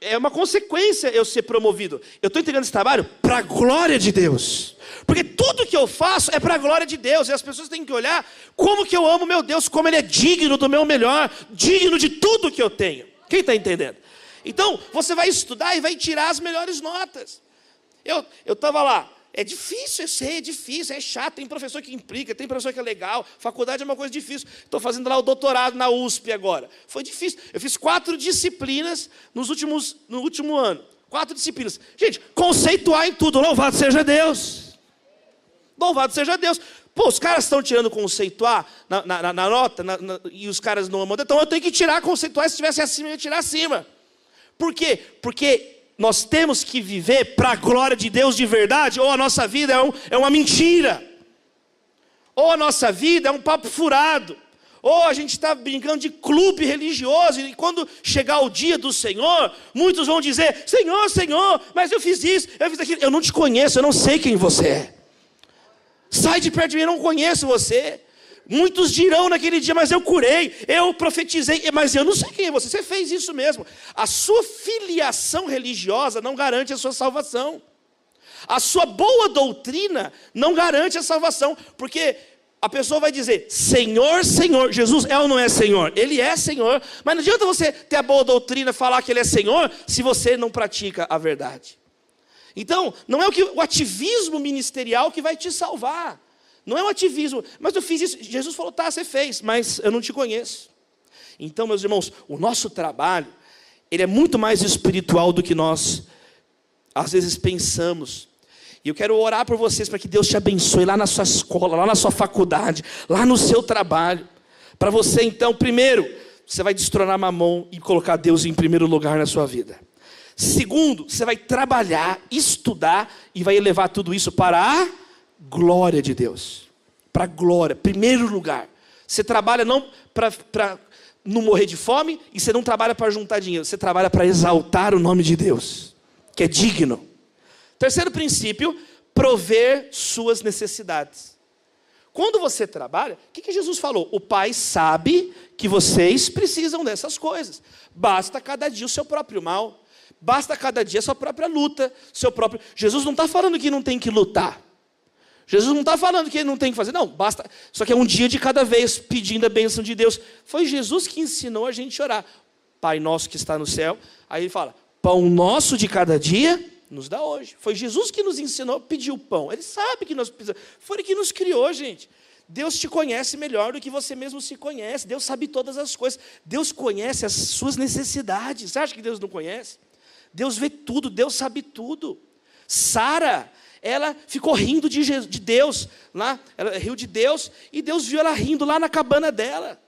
é uma consequência eu ser promovido. Eu estou entregando esse trabalho para a glória de Deus. Porque tudo que eu faço é para a glória de Deus. E as pessoas têm que olhar como que eu amo meu Deus, como Ele é digno do meu melhor, digno de tudo que eu tenho. Quem está entendendo? Então, você vai estudar e vai tirar as melhores notas. Eu estava lá, é difícil, eu sei, é difícil, é chato. Tem professor que implica, tem professor que é legal. Faculdade é uma coisa difícil. Estou fazendo lá o doutorado na USP agora. Foi difícil. Eu fiz quatro disciplinas nos últimos, no último ano. Quatro disciplinas. Gente, conceituar em tudo. Louvado seja Deus. Louvado seja Deus. Pô, os caras estão tirando conceituar na, na, na nota na, e os caras não amam. Então eu tenho que tirar conceituar. Se estivesse acima, eu ia tirar acima. Por quê? Porque nós temos que viver para a glória de Deus de verdade, ou a nossa vida é, um, é uma mentira, ou a nossa vida é um papo furado, ou a gente está brincando de clube religioso, e quando chegar o dia do Senhor, muitos vão dizer: Senhor, Senhor, mas eu fiz isso, eu fiz aquilo. Eu não te conheço, eu não sei quem você é. Sai de perto de mim, eu não conheço você. Muitos dirão naquele dia, mas eu curei, eu profetizei, mas eu não sei quem é você. Você fez isso mesmo. A sua filiação religiosa não garante a sua salvação. A sua boa doutrina não garante a salvação, porque a pessoa vai dizer: Senhor, Senhor. Jesus é ou não é Senhor? Ele é Senhor, mas não adianta você ter a boa doutrina falar que Ele é Senhor se você não pratica a verdade. Então, não é o, que, o ativismo ministerial que vai te salvar. Não é um ativismo, mas eu fiz isso. Jesus falou: tá, você fez, mas eu não te conheço. Então, meus irmãos, o nosso trabalho, ele é muito mais espiritual do que nós, às vezes, pensamos. E eu quero orar por vocês para que Deus te abençoe lá na sua escola, lá na sua faculdade, lá no seu trabalho Para você, então, primeiro, você vai destronar Mamon e colocar Deus em primeiro lugar na sua vida. Segundo, você vai trabalhar, estudar e vai elevar tudo isso para a glória de Deus. Para glória, primeiro lugar. Você trabalha não para não morrer de fome e você não trabalha para juntar dinheiro, você trabalha para exaltar o nome de Deus, que é digno. Terceiro princípio, prover suas necessidades. Quando você trabalha, o que, que Jesus falou? O Pai sabe que vocês precisam dessas coisas. Basta cada dia o seu próprio mal. Basta cada dia a sua própria luta, seu próprio. Jesus não está falando que não tem que lutar. Jesus não está falando que não tem que fazer, não, basta. Só que é um dia de cada vez pedindo a bênção de Deus. Foi Jesus que ensinou a gente a orar. Pai nosso que está no céu. Aí ele fala: Pão nosso de cada dia nos dá hoje. Foi Jesus que nos ensinou a pedir o pão. Ele sabe que nós precisamos. Foi ele que nos criou, gente. Deus te conhece melhor do que você mesmo se conhece. Deus sabe todas as coisas. Deus conhece as suas necessidades. Você acha que Deus não conhece? Deus vê tudo, Deus sabe tudo. Sara, ela ficou rindo de, Jesus, de Deus, lá, ela riu de Deus, e Deus viu ela rindo lá na cabana dela.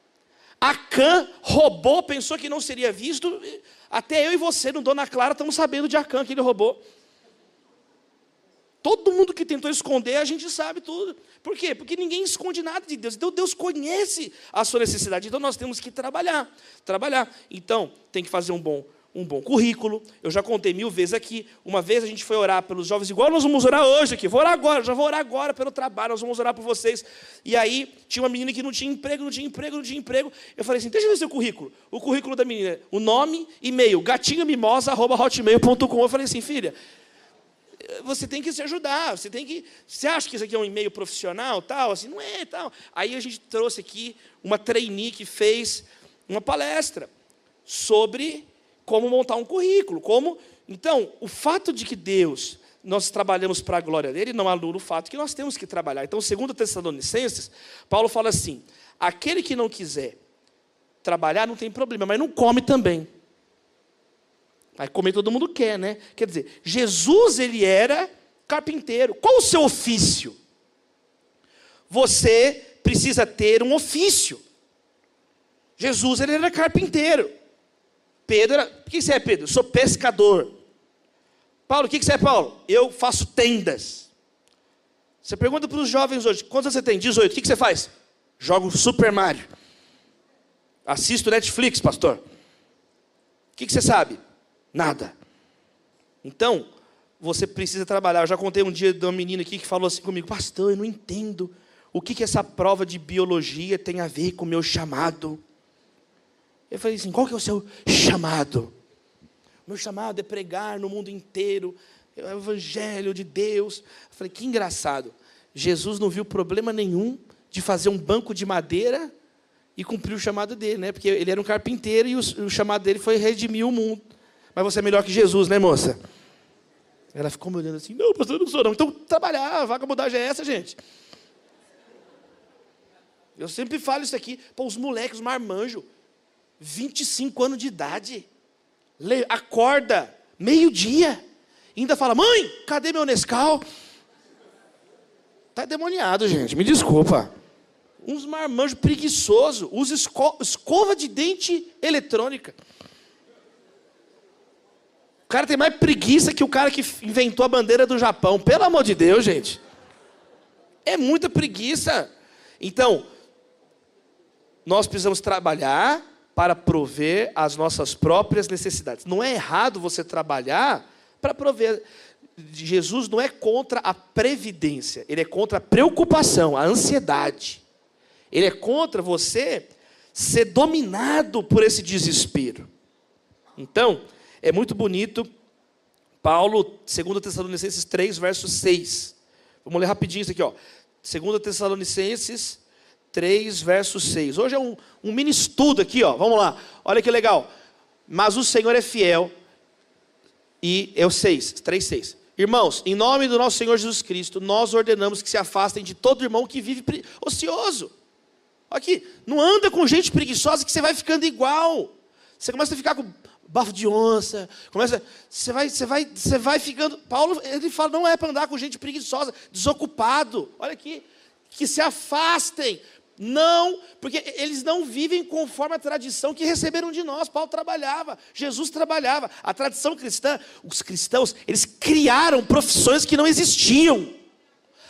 Acã roubou, pensou que não seria visto, até eu e você, no Dona Clara, estamos sabendo de Acã que ele roubou. Todo mundo que tentou esconder, a gente sabe tudo. Por quê? Porque ninguém esconde nada de Deus. Então Deus conhece a sua necessidade. Então nós temos que trabalhar. Trabalhar. Então, tem que fazer um bom um bom currículo. Eu já contei mil vezes aqui. Uma vez a gente foi orar pelos jovens, igual nós vamos orar hoje aqui. Vou orar agora, já vou orar agora pelo trabalho, nós vamos orar por vocês. E aí tinha uma menina que não tinha emprego, não tinha emprego, não tinha emprego. Eu falei assim: deixa eu ver seu currículo. O currículo da menina, o nome, e-mail, gatinhamimosa.hotmail.com. Eu falei assim, filha. Você tem que se ajudar, você tem que. Você acha que isso aqui é um e-mail profissional, tal? Assim, não é, tal. Aí a gente trouxe aqui uma trainee que fez uma palestra sobre como montar um currículo, como. Então, o fato de que Deus nós trabalhamos para a glória dele não anula o fato que nós temos que trabalhar. Então, segundo Tessalonicenses, Paulo fala assim: aquele que não quiser trabalhar não tem problema, mas não come também. Vai comer todo mundo quer, né? Quer dizer, Jesus ele era carpinteiro. Qual o seu ofício? Você precisa ter um ofício. Jesus ele era carpinteiro. Pedro. O que você é, Pedro? Eu sou pescador. Paulo, o que você é, Paulo? Eu faço tendas. Você pergunta para os jovens hoje: quantos você tem? 18. O que você faz? Jogo Super Mario. Assisto Netflix, pastor. O que você sabe? Nada. Então, você precisa trabalhar. Eu já contei um dia de uma menina aqui que falou assim comigo: Pastor, eu não entendo o que, que essa prova de biologia tem a ver com o meu chamado. Eu falei assim: qual que é o seu chamado? Meu chamado é pregar no mundo inteiro é o evangelho de Deus. Eu falei: que engraçado. Jesus não viu problema nenhum de fazer um banco de madeira e cumprir o chamado dele, né? Porque ele era um carpinteiro e o, o chamado dele foi redimir o mundo. Mas você é melhor que Jesus, né, moça? Ela ficou me olhando assim: não, pastor, eu não sou não. Então, trabalhar, a vaga mudar já é essa, gente. Eu sempre falo isso aqui. Pô, os moleques, os marmanjos, 25 anos de idade. Acorda, meio-dia. Ainda fala, mãe, cadê meu Nescau? Tá demoniado, gente, me desculpa. Uns marmanjos preguiçosos, usa esco escova de dente eletrônica. O cara tem mais preguiça que o cara que inventou a bandeira do Japão. Pelo amor de Deus, gente. É muita preguiça. Então, nós precisamos trabalhar para prover as nossas próprias necessidades. Não é errado você trabalhar para prover. Jesus não é contra a previdência, ele é contra a preocupação, a ansiedade. Ele é contra você ser dominado por esse desespero. Então, é muito bonito Paulo, 2 Tessalonicenses 3, verso 6. Vamos ler rapidinho isso aqui, ó. 2 Tessalonicenses 3, verso 6. Hoje é um, um mini estudo aqui, ó. Vamos lá. Olha que legal. Mas o Senhor é fiel. E é o 6, 3, 6. Irmãos, em nome do nosso Senhor Jesus Cristo, nós ordenamos que se afastem de todo irmão que vive ocioso. Aqui, não anda com gente preguiçosa que você vai ficando igual. Você começa a ficar com bafo de onça, começa, você vai, você vai, você vai ficando. Paulo ele fala, não é para andar com gente preguiçosa, desocupado. Olha aqui, que se afastem, Não, porque eles não vivem conforme a tradição que receberam de nós. Paulo trabalhava, Jesus trabalhava. A tradição cristã, os cristãos, eles criaram profissões que não existiam.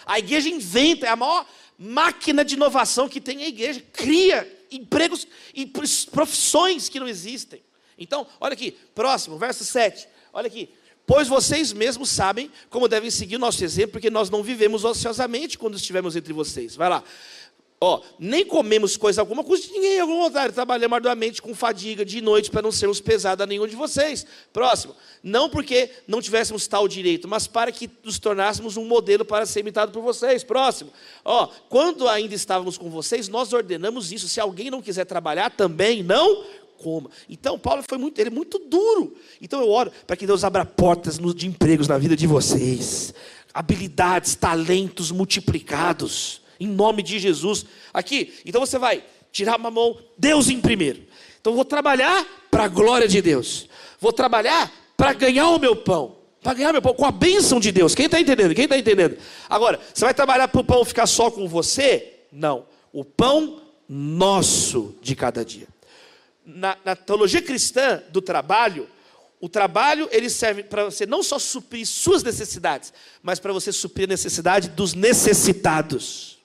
A igreja inventa, é a maior máquina de inovação que tem a igreja. Cria empregos e profissões que não existem. Então, olha aqui, próximo, verso 7. Olha aqui. Pois vocês mesmos sabem como devem seguir o nosso exemplo, porque nós não vivemos ociosamente quando estivemos entre vocês. Vai lá. Ó, nem comemos coisa alguma, custa de ninguém, algum vontade. Trabalhamos arduamente com fadiga de noite para não sermos pesados a nenhum de vocês. Próximo. Não porque não tivéssemos tal direito, mas para que nos tornássemos um modelo para ser imitado por vocês. Próximo. Ó, quando ainda estávamos com vocês, nós ordenamos isso. Se alguém não quiser trabalhar, também não coma. Então, Paulo foi muito, ele é muito duro. Então, eu oro para que Deus abra portas de empregos na vida de vocês, habilidades, talentos multiplicados em nome de Jesus. Aqui, então você vai tirar uma mão, Deus em primeiro. Então vou trabalhar para a glória de Deus. Vou trabalhar para ganhar o meu pão. Para ganhar meu pão, com a bênção de Deus. Quem está entendendo? Quem está entendendo? Agora, você vai trabalhar para o pão ficar só com você? Não. O pão nosso de cada dia. Na, na teologia cristã do trabalho, o trabalho ele serve para você não só suprir suas necessidades, mas para você suprir a necessidade dos necessitados.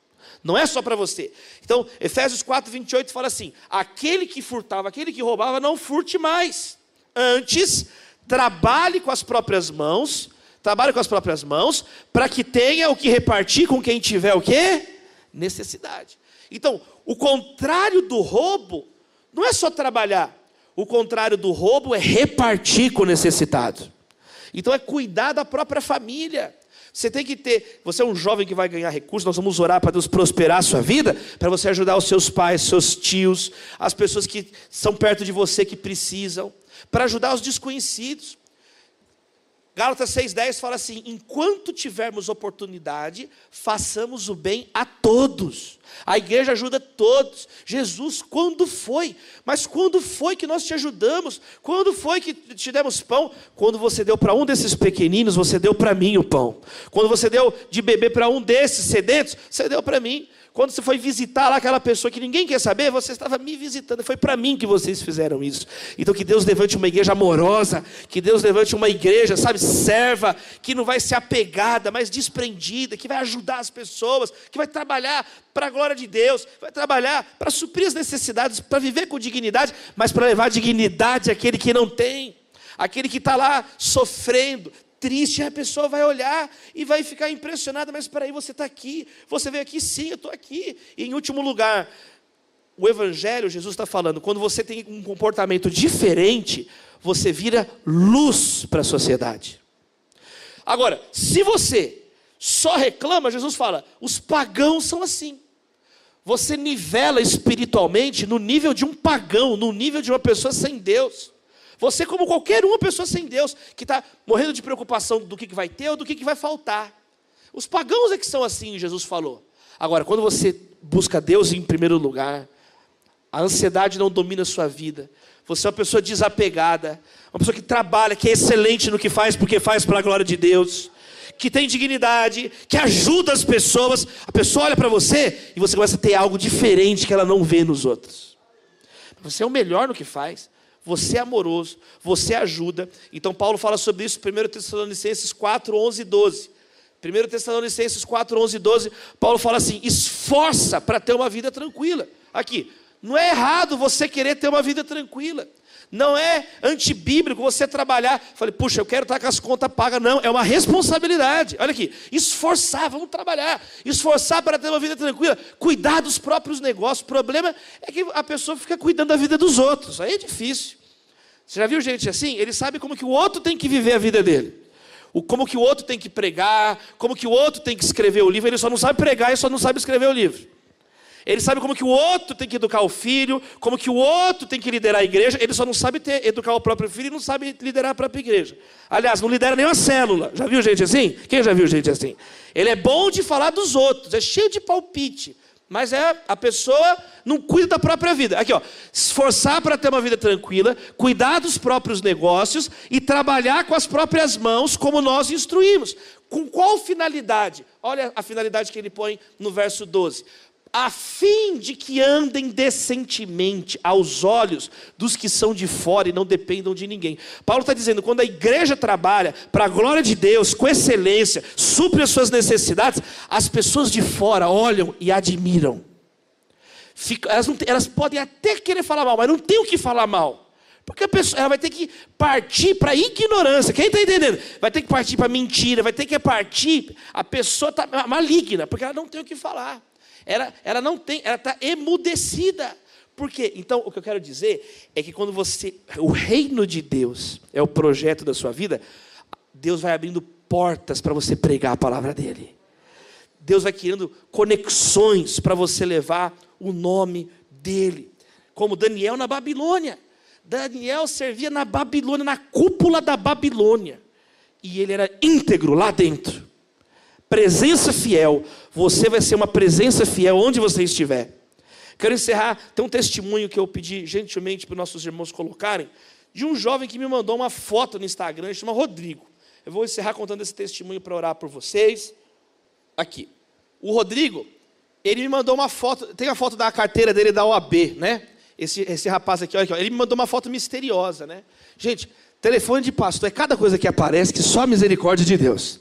Não é só para você. Então, Efésios 4, 28 fala assim: aquele que furtava, aquele que roubava, não furte mais. Antes, trabalhe com as próprias mãos, trabalhe com as próprias mãos, para que tenha o que repartir com quem tiver o quê? Necessidade. Então, o contrário do roubo não é só trabalhar. O contrário do roubo é repartir com o necessitado. Então é cuidar da própria família. Você tem que ter, você é um jovem que vai ganhar recursos, nós vamos orar para Deus prosperar a sua vida, para você ajudar os seus pais, seus tios, as pessoas que são perto de você que precisam, para ajudar os desconhecidos. Gálatas 6,10 fala assim: enquanto tivermos oportunidade, façamos o bem a todos. A igreja ajuda todos. Jesus, quando foi? Mas quando foi que nós te ajudamos? Quando foi que te demos pão? Quando você deu para um desses pequeninos, você deu para mim o pão. Quando você deu de beber para um desses sedentos, você deu para mim. Quando você foi visitar lá aquela pessoa que ninguém quer saber, você estava me visitando. Foi para mim que vocês fizeram isso. Então que Deus levante uma igreja amorosa, que Deus levante uma igreja, sabe, serva, que não vai ser apegada, mas desprendida, que vai ajudar as pessoas, que vai trabalhar para a glória de Deus, vai trabalhar para suprir as necessidades, para viver com dignidade, mas para levar dignidade àquele que não tem aquele que está lá sofrendo, triste, a pessoa vai olhar e vai ficar impressionada, mas espera aí, você está aqui, você veio aqui, sim, eu estou aqui. E em último lugar, o Evangelho, Jesus está falando, quando você tem um comportamento diferente, você vira luz para a sociedade. Agora, se você só reclama, Jesus fala, os pagãos são assim. Você nivela espiritualmente no nível de um pagão, no nível de uma pessoa sem Deus. Você, como qualquer uma pessoa sem Deus, que está morrendo de preocupação do que, vai ter ou do que, que vai faltar. Os pagãos é que são assim, Jesus falou. Agora, quando você busca Deus em primeiro lugar, a ansiedade não domina a sua vida. Você é uma pessoa desapegada, uma pessoa que trabalha, que é excelente no que faz, porque faz para a glória de Deus, que tem dignidade, que ajuda as pessoas. A pessoa olha para você e você começa a ter algo diferente que ela não vê nos outros. Você é o melhor no que faz você é amoroso, você ajuda. Então Paulo fala sobre isso em 1 Tessalonicenses 4, 11 e 12. 1 Tessalonicenses 4, 11 e 12, Paulo fala assim: esforça para ter uma vida tranquila. Aqui, não é errado você querer ter uma vida tranquila. Não é antibíblico você trabalhar. Falei, puxa, eu quero estar com as contas pagas. Não, é uma responsabilidade. Olha aqui, esforçar, vamos trabalhar. Esforçar para ter uma vida tranquila. Cuidar dos próprios negócios. O problema é que a pessoa fica cuidando da vida dos outros. Aí é difícil. Você já viu gente assim? Ele sabe como que o outro tem que viver a vida dele. Como que o outro tem que pregar, como que o outro tem que escrever o livro. Ele só não sabe pregar e só não sabe escrever o livro. Ele sabe como que o outro tem que educar o filho, como que o outro tem que liderar a igreja. Ele só não sabe ter, educar o próprio filho e não sabe liderar a própria igreja. Aliás, não lidera nenhuma célula. Já viu gente assim? Quem já viu gente assim? Ele é bom de falar dos outros, é cheio de palpite. Mas é a pessoa não cuida da própria vida. Aqui, ó, esforçar para ter uma vida tranquila, cuidar dos próprios negócios e trabalhar com as próprias mãos, como nós instruímos. Com qual finalidade? Olha a finalidade que ele põe no verso 12 a fim de que andem decentemente aos olhos dos que são de fora e não dependam de ninguém. Paulo está dizendo: quando a igreja trabalha para a glória de Deus, com excelência, supre as suas necessidades, as pessoas de fora olham e admiram. Fica, elas, não, elas podem até querer falar mal, mas não tem o que falar mal. Porque a pessoa ela vai ter que partir para ignorância. Quem está entendendo? Vai ter que partir para mentira, vai ter que partir. A pessoa está maligna, porque ela não tem o que falar. Ela, ela não tem, ela está emudecida. Por quê? Então, o que eu quero dizer é que quando você. O reino de Deus é o projeto da sua vida, Deus vai abrindo portas para você pregar a palavra dele. Deus vai criando conexões para você levar o nome dele. Como Daniel na Babilônia. Daniel servia na Babilônia, na cúpula da Babilônia. E ele era íntegro lá dentro. Presença fiel. Você vai ser uma presença fiel onde você estiver. Quero encerrar. Tem um testemunho que eu pedi gentilmente para os nossos irmãos colocarem. De um jovem que me mandou uma foto no Instagram, chama Rodrigo. Eu vou encerrar contando esse testemunho para orar por vocês. Aqui. O Rodrigo, ele me mandou uma foto. Tem a foto da carteira dele da OAB, né? Esse, esse rapaz aqui, olha aqui, ele me mandou uma foto misteriosa, né? Gente, telefone de pastor é cada coisa que aparece que só a misericórdia de Deus.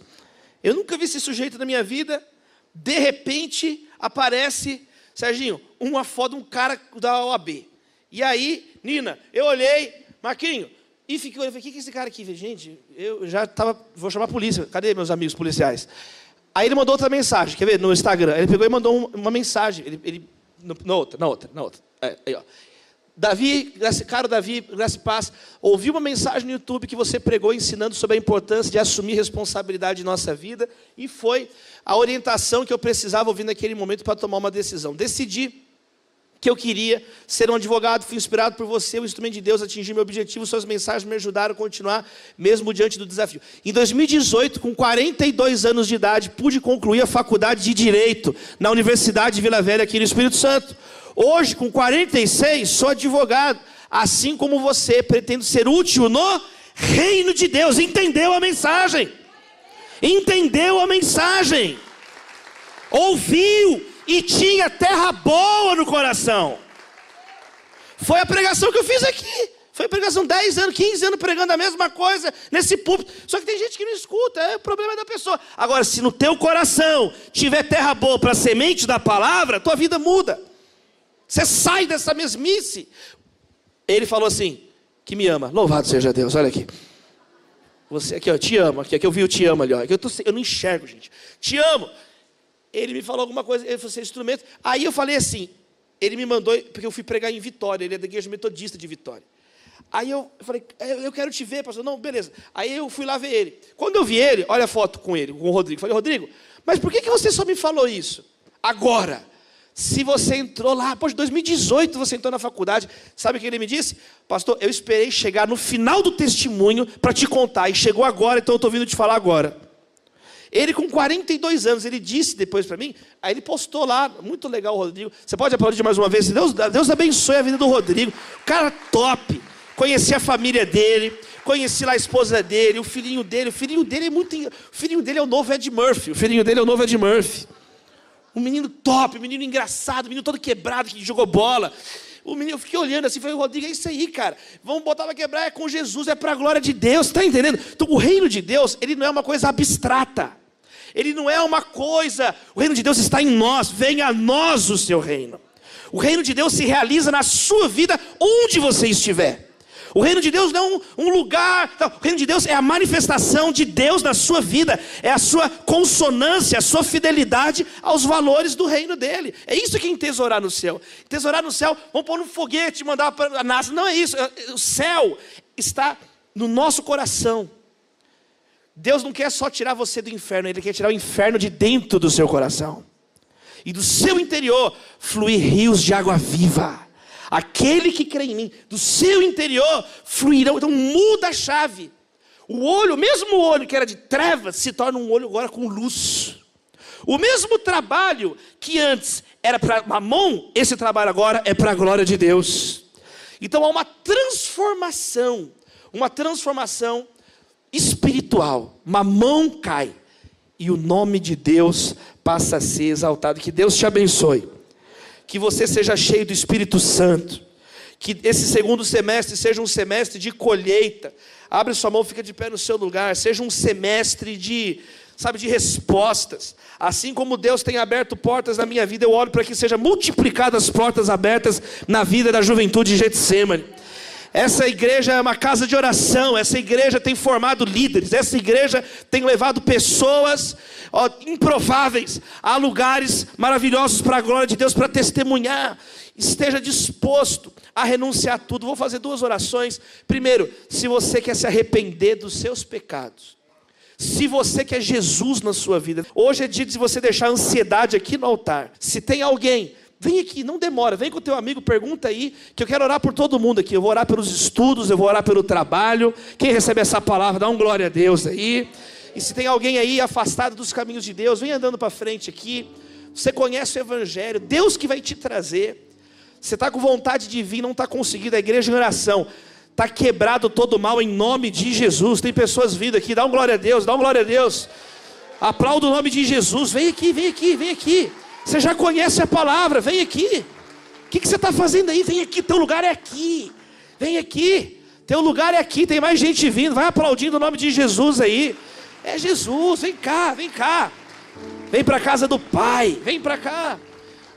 Eu nunca vi esse sujeito na minha vida. De repente aparece, Serginho, uma foto de um cara da OAB. E aí, Nina, eu olhei, Marquinho, e fiquei olhando, o que é esse cara aqui? Gente, eu já estava, vou chamar a polícia. Cadê meus amigos policiais? Aí ele mandou outra mensagem, quer ver? No Instagram. Ele pegou e mandou uma mensagem. Ele, ele na outra, na outra, na outra. É, aí, ó. Davi, caro Davi, graça e paz, ouvi uma mensagem no YouTube que você pregou ensinando sobre a importância de assumir responsabilidade em nossa vida e foi a orientação que eu precisava ouvir naquele momento para tomar uma decisão. Decidi que eu queria ser um advogado, fui inspirado por você, o instrumento de Deus, atingir meu objetivo, suas mensagens me ajudaram a continuar, mesmo diante do desafio. Em 2018, com 42 anos de idade, pude concluir a faculdade de Direito na Universidade de Vila Velha, aqui no Espírito Santo. Hoje, com 46, sou advogado. Assim como você, pretendo ser útil no reino de Deus. Entendeu a mensagem? Entendeu a mensagem? Ouviu e tinha terra boa no coração. Foi a pregação que eu fiz aqui. Foi a pregação 10 anos, 15 anos pregando a mesma coisa nesse púlpito. Só que tem gente que não escuta, é o problema da pessoa. Agora, se no teu coração tiver terra boa para semente da palavra, tua vida muda. Você sai dessa mesmice. Ele falou assim: que me ama. Louvado seja Deus, olha aqui. Você aqui, ó, te amo. Aqui, aqui eu vi o te amo ali, ó. Aqui eu, tô, eu não enxergo, gente. Te amo. Ele me falou alguma coisa, ele falou assim, instrumento. Aí eu falei assim, ele me mandou, porque eu fui pregar em Vitória, ele é da igreja metodista de Vitória. Aí eu, falei, eu quero te ver, pastor. Não, beleza. Aí eu fui lá ver ele. Quando eu vi ele, olha a foto com ele, com o Rodrigo. falei, Rodrigo, mas por que, que você só me falou isso? Agora. Se você entrou lá, poxa, 2018 você entrou na faculdade, sabe o que ele me disse? Pastor, eu esperei chegar no final do testemunho para te contar, e chegou agora, então eu estou vindo te falar agora. Ele com 42 anos, ele disse depois para mim, aí ele postou lá, muito legal o Rodrigo. Você pode aplaudir mais uma vez? Deus, Deus abençoe a vida do Rodrigo. Cara top. Conheci a família dele, conheci lá a esposa dele, o filhinho dele. O filhinho dele é muito. O filhinho dele é o novo Ed Murphy. O filhinho dele é o novo Ed Murphy. Um menino top, um menino engraçado, um menino todo quebrado que jogou bola. O menino, eu fiquei olhando assim, falei, Rodrigo, é isso aí, cara. Vamos botar para quebrar, é com Jesus, é para a glória de Deus, está entendendo? Então, o reino de Deus, ele não é uma coisa abstrata. Ele não é uma coisa, o reino de Deus está em nós, venha a nós o seu reino. O reino de Deus se realiza na sua vida, onde você estiver. O reino de Deus não é um, um lugar, não, o reino de Deus é a manifestação de Deus na sua vida, é a sua consonância, a sua fidelidade aos valores do reino dele. É isso que é entesourar no céu. Entesourar no céu, vamos pôr no foguete, mandar para a NASA. Não é isso. É, o céu está no nosso coração. Deus não quer só tirar você do inferno, Ele quer tirar o inferno de dentro do seu coração. E do seu interior fluir rios de água viva. Aquele que crê em mim, do seu interior fluirão. Então muda a chave. O olho, o mesmo olho que era de trevas, se torna um olho agora com luz. O mesmo trabalho que antes era para mamon, esse trabalho agora é para a glória de Deus. Então há uma transformação, uma transformação espiritual. Mamão cai e o nome de Deus passa a ser exaltado. Que Deus te abençoe. Que você seja cheio do Espírito Santo. Que esse segundo semestre seja um semestre de colheita. Abre sua mão, fica de pé no seu lugar. Seja um semestre de, sabe, de respostas. Assim como Deus tem aberto portas na minha vida, eu oro para que sejam multiplicadas as portas abertas na vida da juventude de Getsemane. Essa igreja é uma casa de oração, essa igreja tem formado líderes, essa igreja tem levado pessoas ó, improváveis a lugares maravilhosos para a glória de Deus, para testemunhar. Esteja disposto a renunciar a tudo. Vou fazer duas orações. Primeiro, se você quer se arrepender dos seus pecados, se você quer Jesus na sua vida, hoje é dia de você deixar a ansiedade aqui no altar. Se tem alguém Vem aqui, não demora, vem com o teu amigo, pergunta aí, que eu quero orar por todo mundo aqui. Eu vou orar pelos estudos, eu vou orar pelo trabalho. Quem recebe essa palavra, dá um glória a Deus aí. E se tem alguém aí afastado dos caminhos de Deus, vem andando para frente aqui. Você conhece o Evangelho, Deus que vai te trazer. Você está com vontade de vir, não está conseguindo. A igreja em oração. Está quebrado todo mal em nome de Jesus. Tem pessoas vindo aqui, dá um glória a Deus, dá um glória a Deus. Aplauda o nome de Jesus. Vem aqui, vem aqui, vem aqui. Você já conhece a palavra, vem aqui. O que, que você está fazendo aí? Vem aqui, teu lugar é aqui. Vem aqui. Teu lugar é aqui, tem mais gente vindo. Vai aplaudindo o nome de Jesus aí. É Jesus, vem cá, vem cá. Vem para casa do Pai, vem para cá.